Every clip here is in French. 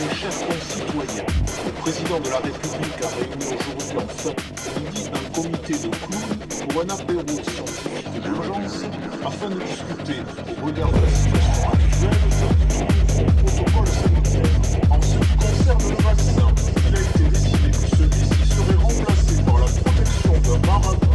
les chefs citoyens. Le président de la République a réuni aujourd'hui en fin midi un comité de clowns pour un apéro scientifique d'urgence afin de discuter au regard de la situation actuelle du protocole sanitaire. En ce qui concerne le vaccin, il a été décidé que celui-ci serait remplacé par la protection d'un marathon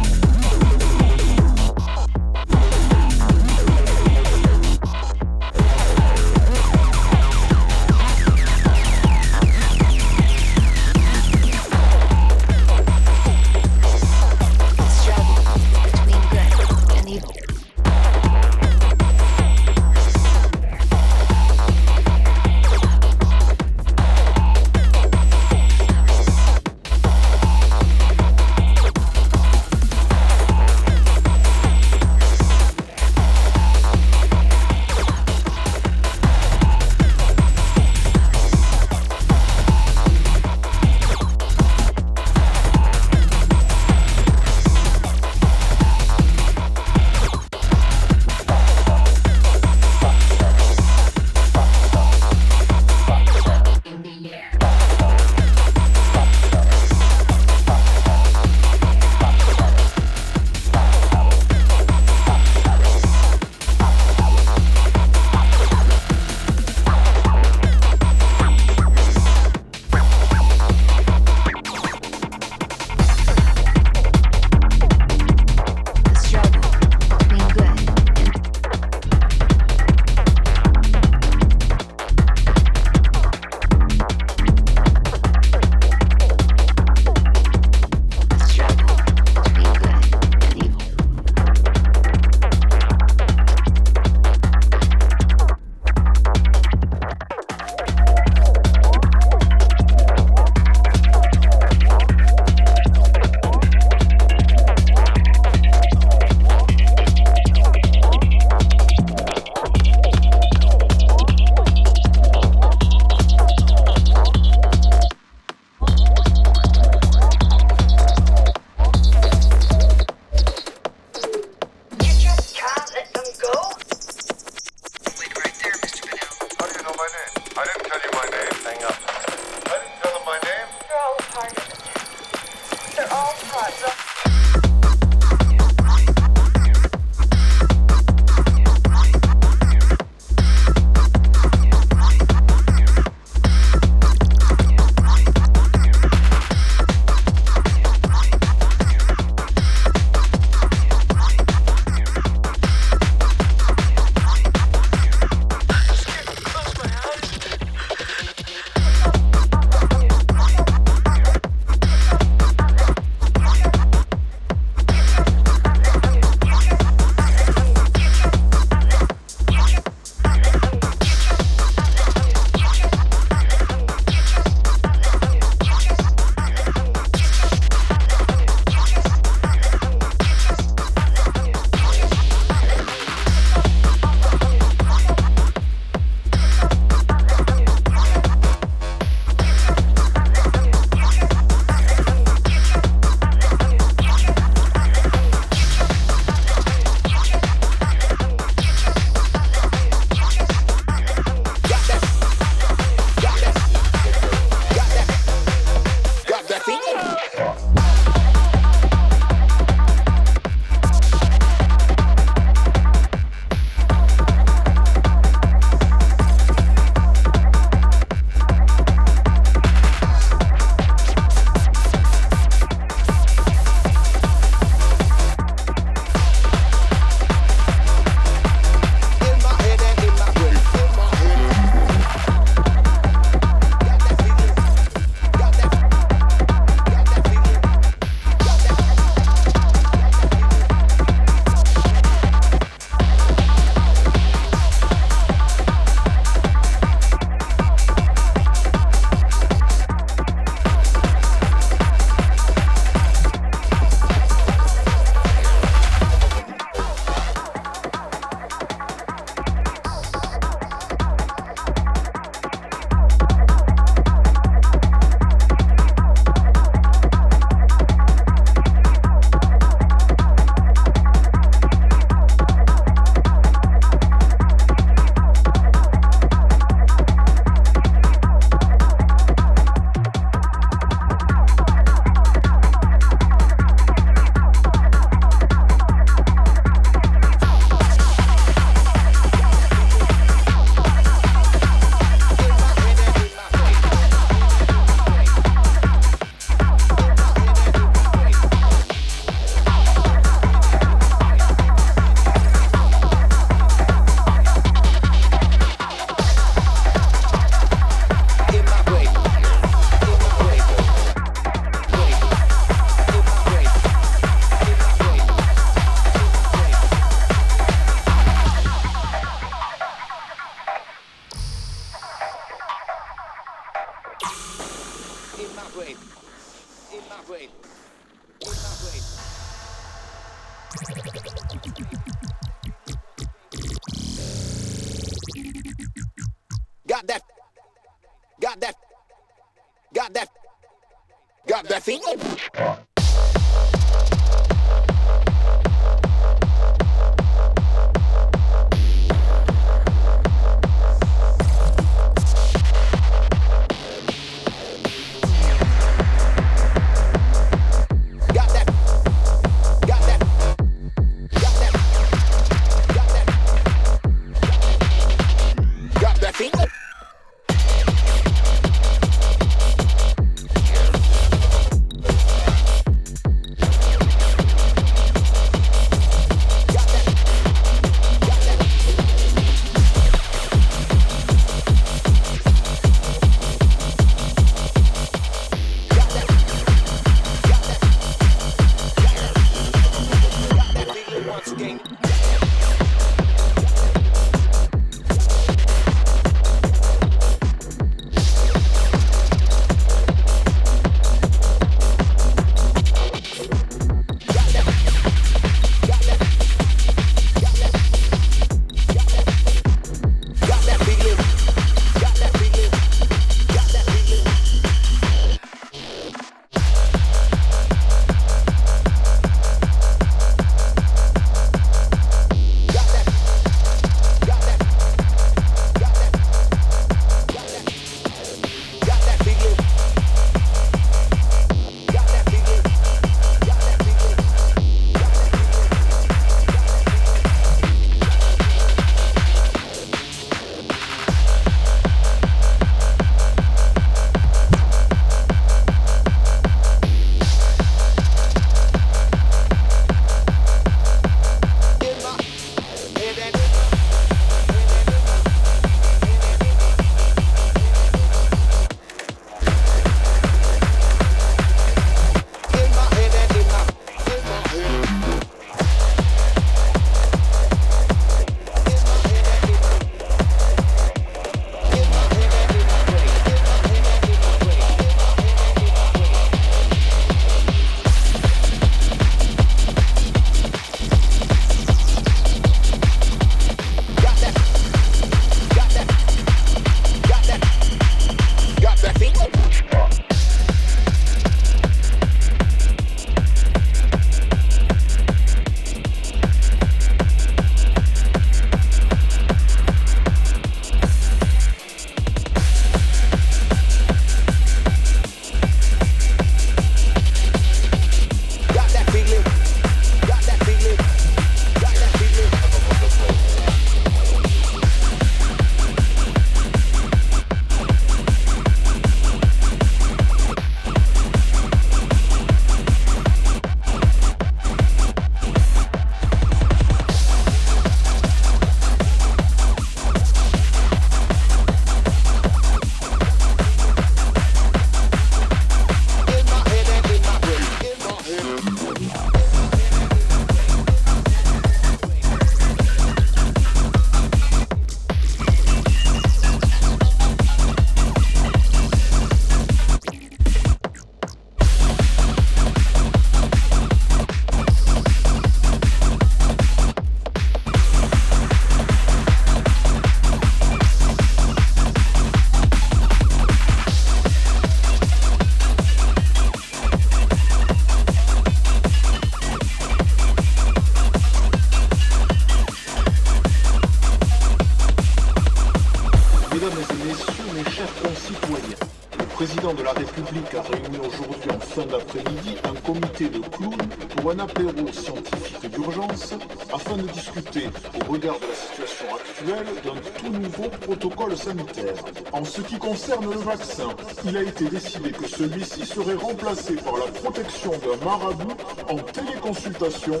A réuni aujourd'hui en fin d'après-midi un comité de clowns pour un apéro scientifique d'urgence afin de discuter, au regard de la situation actuelle, d'un tout nouveau protocole sanitaire. En ce qui concerne le vaccin, il a été décidé que celui-ci serait remplacé par la protection d'un marabout en téléconsultation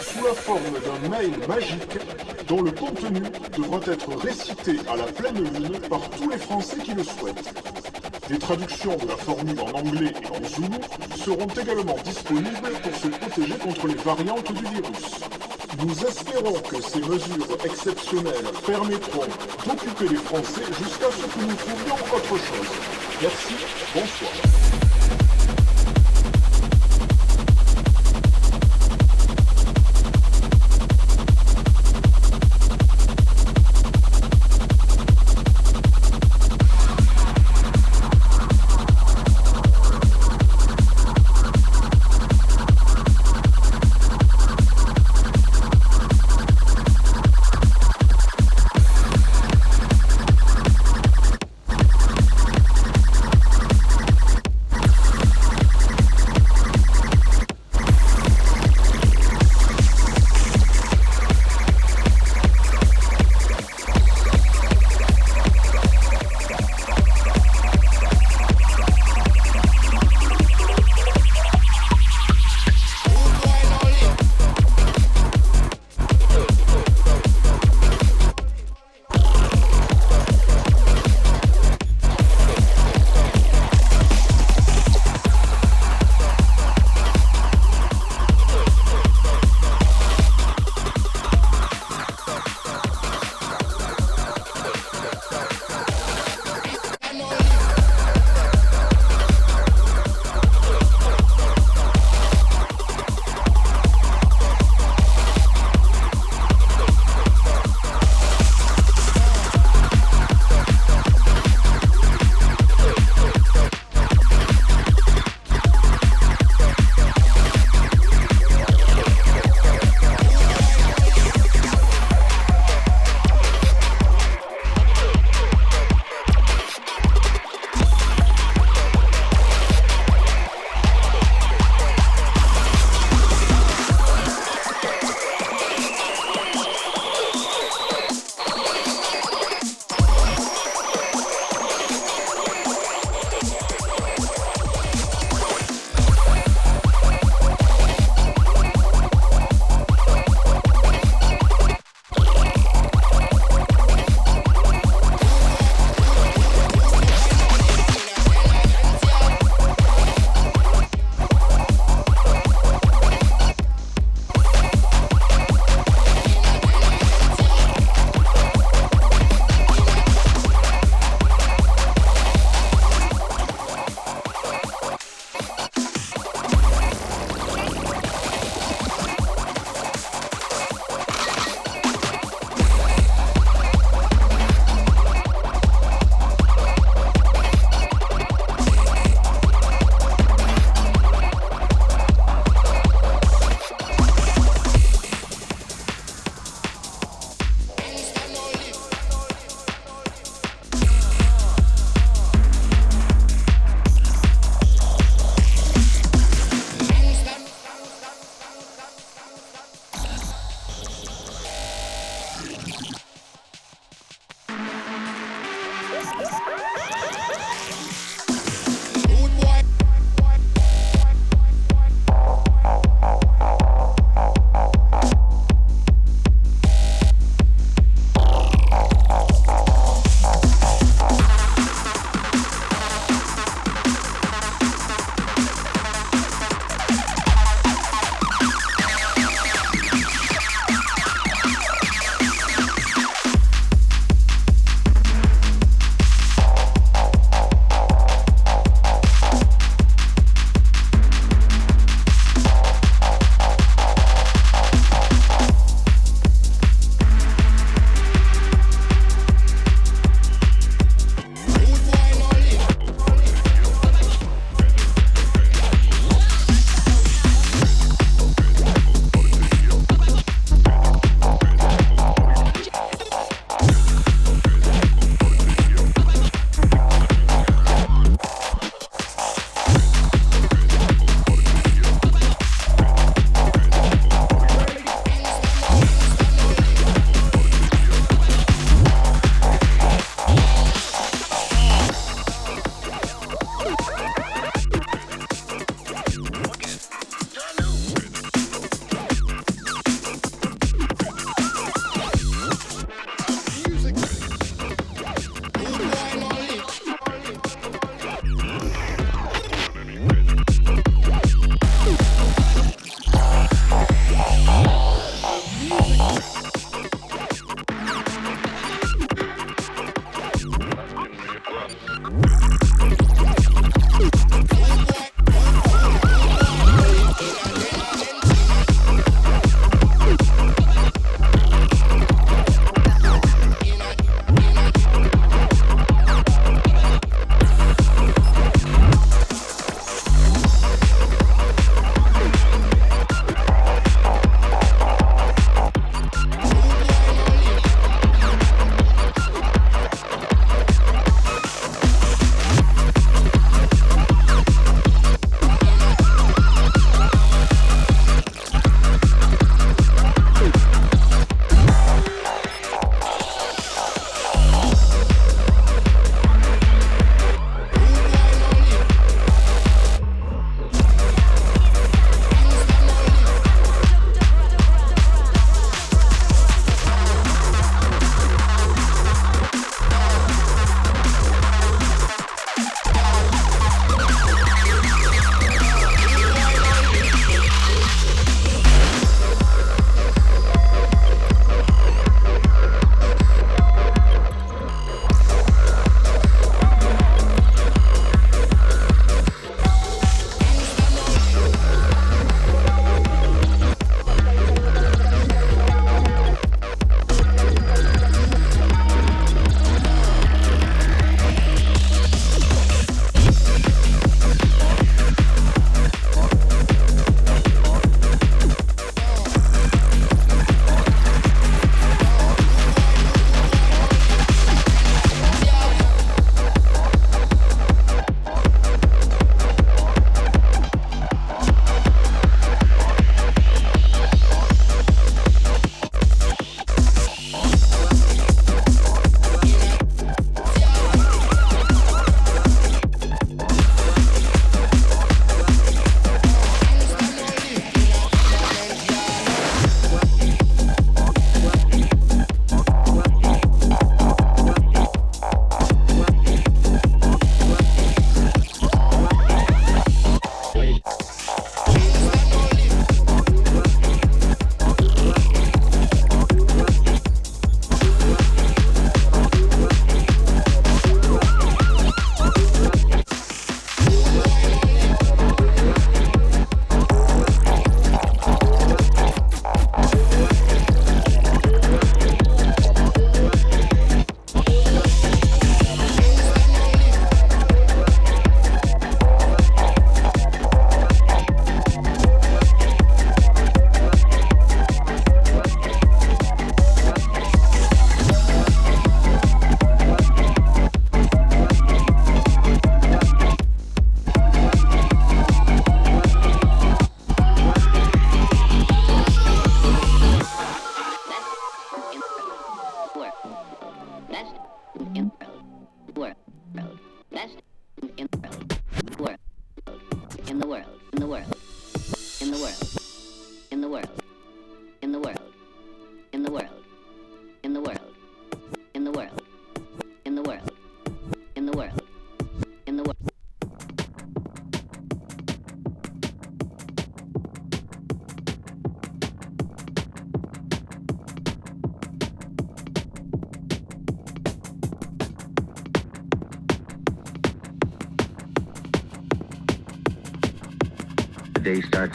sous la forme d'un mail magique dont le contenu devra être récité à la pleine lune par tous les Français qui le souhaitent. Des traductions de la formule en anglais et en zoulou seront également disponibles pour se protéger contre les variantes du virus. Nous espérons que ces mesures exceptionnelles permettront d'occuper les Français jusqu'à ce que nous trouvions autre chose. Merci, bonsoir.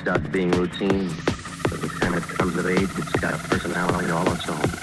stops being routine. But the time it comes of age, it's got a personality all its own.